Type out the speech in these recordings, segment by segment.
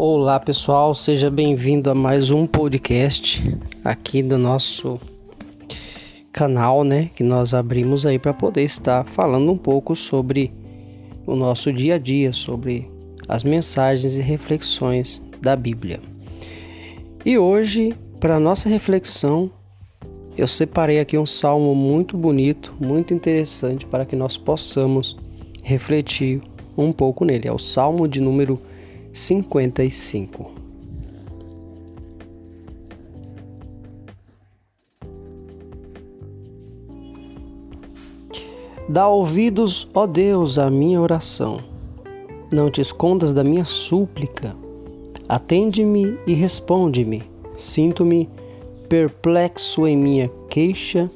Olá pessoal, seja bem-vindo a mais um podcast aqui do nosso canal, né? Que nós abrimos aí para poder estar falando um pouco sobre o nosso dia a dia, sobre as mensagens e reflexões da Bíblia. E hoje, para nossa reflexão, eu separei aqui um salmo muito bonito, muito interessante para que nós possamos refletir um pouco nele. É o salmo de número 55. Dá ouvidos, ó Deus, à minha oração. Não te escondas da minha súplica. Atende-me e responde-me. Sinto-me perplexo em minha queixa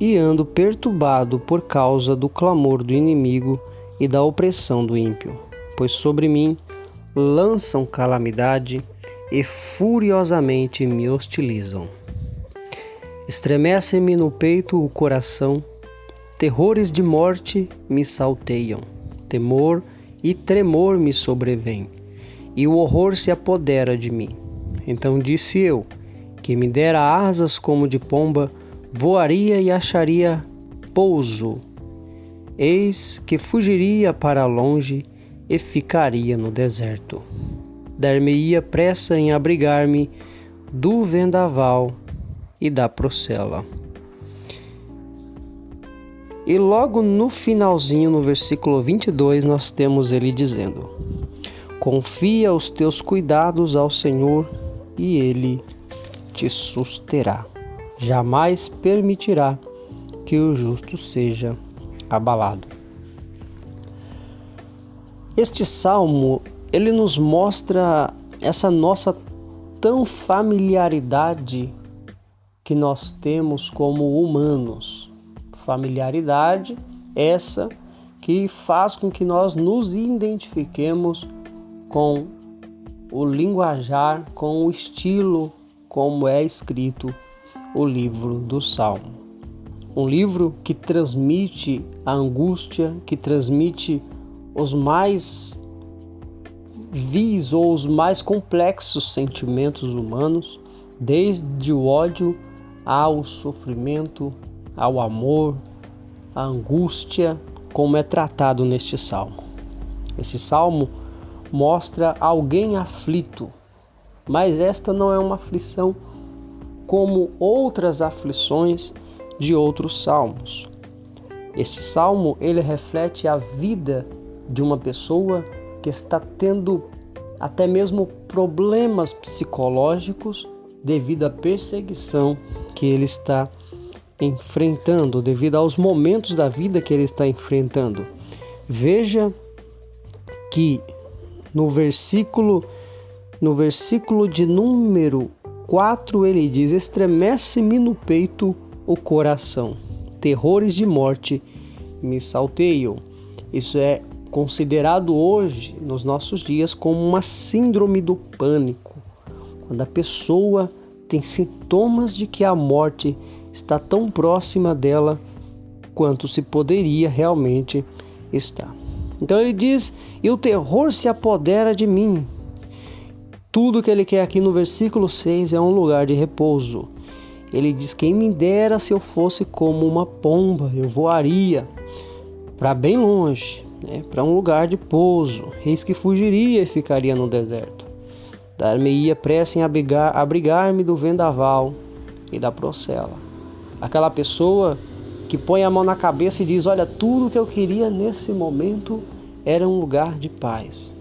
e ando perturbado por causa do clamor do inimigo e da opressão do ímpio, pois sobre mim lançam calamidade e furiosamente me hostilizam. Estremece-me no peito o coração, terrores de morte me salteiam, temor e tremor me sobrevêm, e o horror se apodera de mim. Então disse eu: que me dera asas como de pomba, voaria e acharia pouso. Eis que fugiria para longe e ficaria no deserto. Dar-me-ia pressa em abrigar-me do vendaval e da procela. E logo no finalzinho, no versículo 22, nós temos ele dizendo: Confia os teus cuidados ao Senhor e ele te susterá. Jamais permitirá que o justo seja abalado. Este salmo, ele nos mostra essa nossa tão familiaridade que nós temos como humanos. Familiaridade essa que faz com que nós nos identifiquemos com o linguajar, com o estilo como é escrito o livro do Salmo. Um livro que transmite a angústia, que transmite os mais vis ou os mais complexos sentimentos humanos, desde o ódio ao sofrimento, ao amor, à angústia, como é tratado neste salmo. Este salmo mostra alguém aflito, mas esta não é uma aflição como outras aflições de outros salmos. Este salmo ele reflete a vida de uma pessoa que está tendo até mesmo problemas psicológicos devido à perseguição que ele está enfrentando, devido aos momentos da vida que ele está enfrentando. Veja que no versículo no versículo de número 4 ele diz: Estremece-me no peito o coração, terrores de morte me salteiam. Isso é considerado hoje, nos nossos dias, como uma síndrome do pânico, quando a pessoa tem sintomas de que a morte está tão próxima dela quanto se poderia realmente estar. Então ele diz: E o terror se apodera de mim. Tudo que ele quer aqui no versículo 6 é um lugar de repouso. Ele diz: Quem me dera se eu fosse como uma pomba, eu voaria para bem longe, né, para um lugar de pouso. Eis que fugiria e ficaria no deserto. Dar-me-ia pressa em abrigar-me do vendaval e da procela. Aquela pessoa que põe a mão na cabeça e diz: Olha, tudo que eu queria nesse momento era um lugar de paz.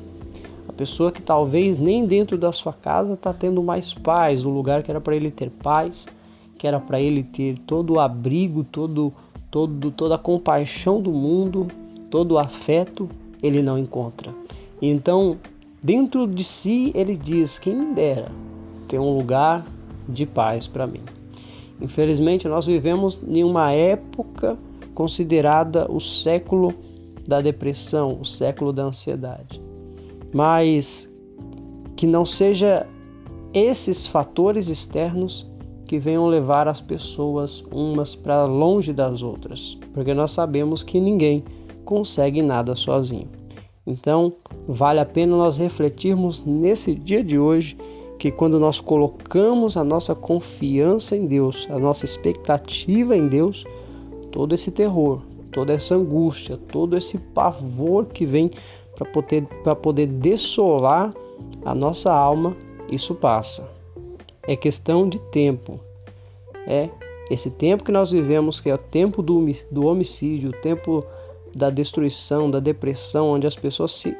A pessoa que talvez nem dentro da sua casa está tendo mais paz, o lugar que era para ele ter paz, que era para ele ter todo o abrigo, todo, todo, toda a compaixão do mundo, todo afeto ele não encontra. Então, dentro de si, ele diz: Quem me dera ter um lugar de paz para mim. Infelizmente, nós vivemos em uma época considerada o século da depressão, o século da ansiedade. Mas que não seja esses fatores externos que venham levar as pessoas umas para longe das outras, porque nós sabemos que ninguém consegue nada sozinho. Então, vale a pena nós refletirmos nesse dia de hoje que quando nós colocamos a nossa confiança em Deus, a nossa expectativa em Deus, todo esse terror, toda essa angústia, todo esse pavor que vem para poder, poder dessolar a nossa alma, isso passa. É questão de tempo. É esse tempo que nós vivemos, que é o tempo do, do homicídio, o tempo da destruição, da depressão, onde as pessoas se,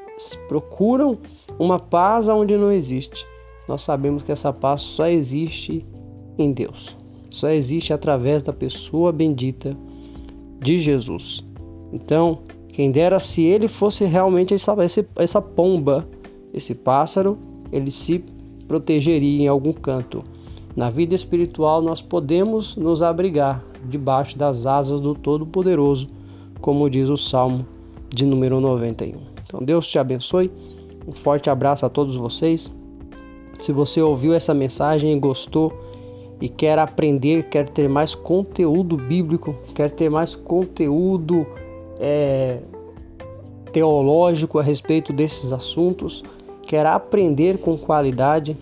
procuram uma paz onde não existe. Nós sabemos que essa paz só existe em Deus. Só existe através da pessoa bendita de Jesus. Então, quem dera se ele fosse realmente essa, essa pomba, esse pássaro, ele se protegeria em algum canto. Na vida espiritual, nós podemos nos abrigar debaixo das asas do Todo-Poderoso, como diz o Salmo de número 91. Então, Deus te abençoe. Um forte abraço a todos vocês. Se você ouviu essa mensagem e gostou e quer aprender, quer ter mais conteúdo bíblico, quer ter mais conteúdo é, teológico a respeito desses assuntos, quer aprender com qualidade,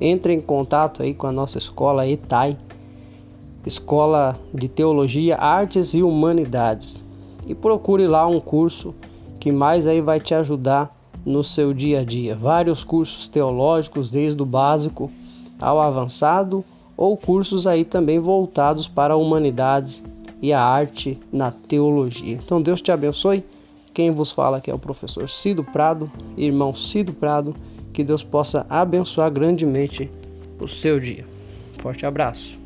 entre em contato aí com a nossa escola ETAI, Escola de Teologia, Artes e Humanidades, e procure lá um curso que mais aí vai te ajudar no seu dia a dia. Vários cursos teológicos, desde o básico ao avançado, ou cursos aí também voltados para humanidades e a arte na teologia. Então Deus te abençoe. Quem vos fala aqui é o professor Cido Prado, irmão Cido Prado. Que Deus possa abençoar grandemente o seu dia. Forte abraço.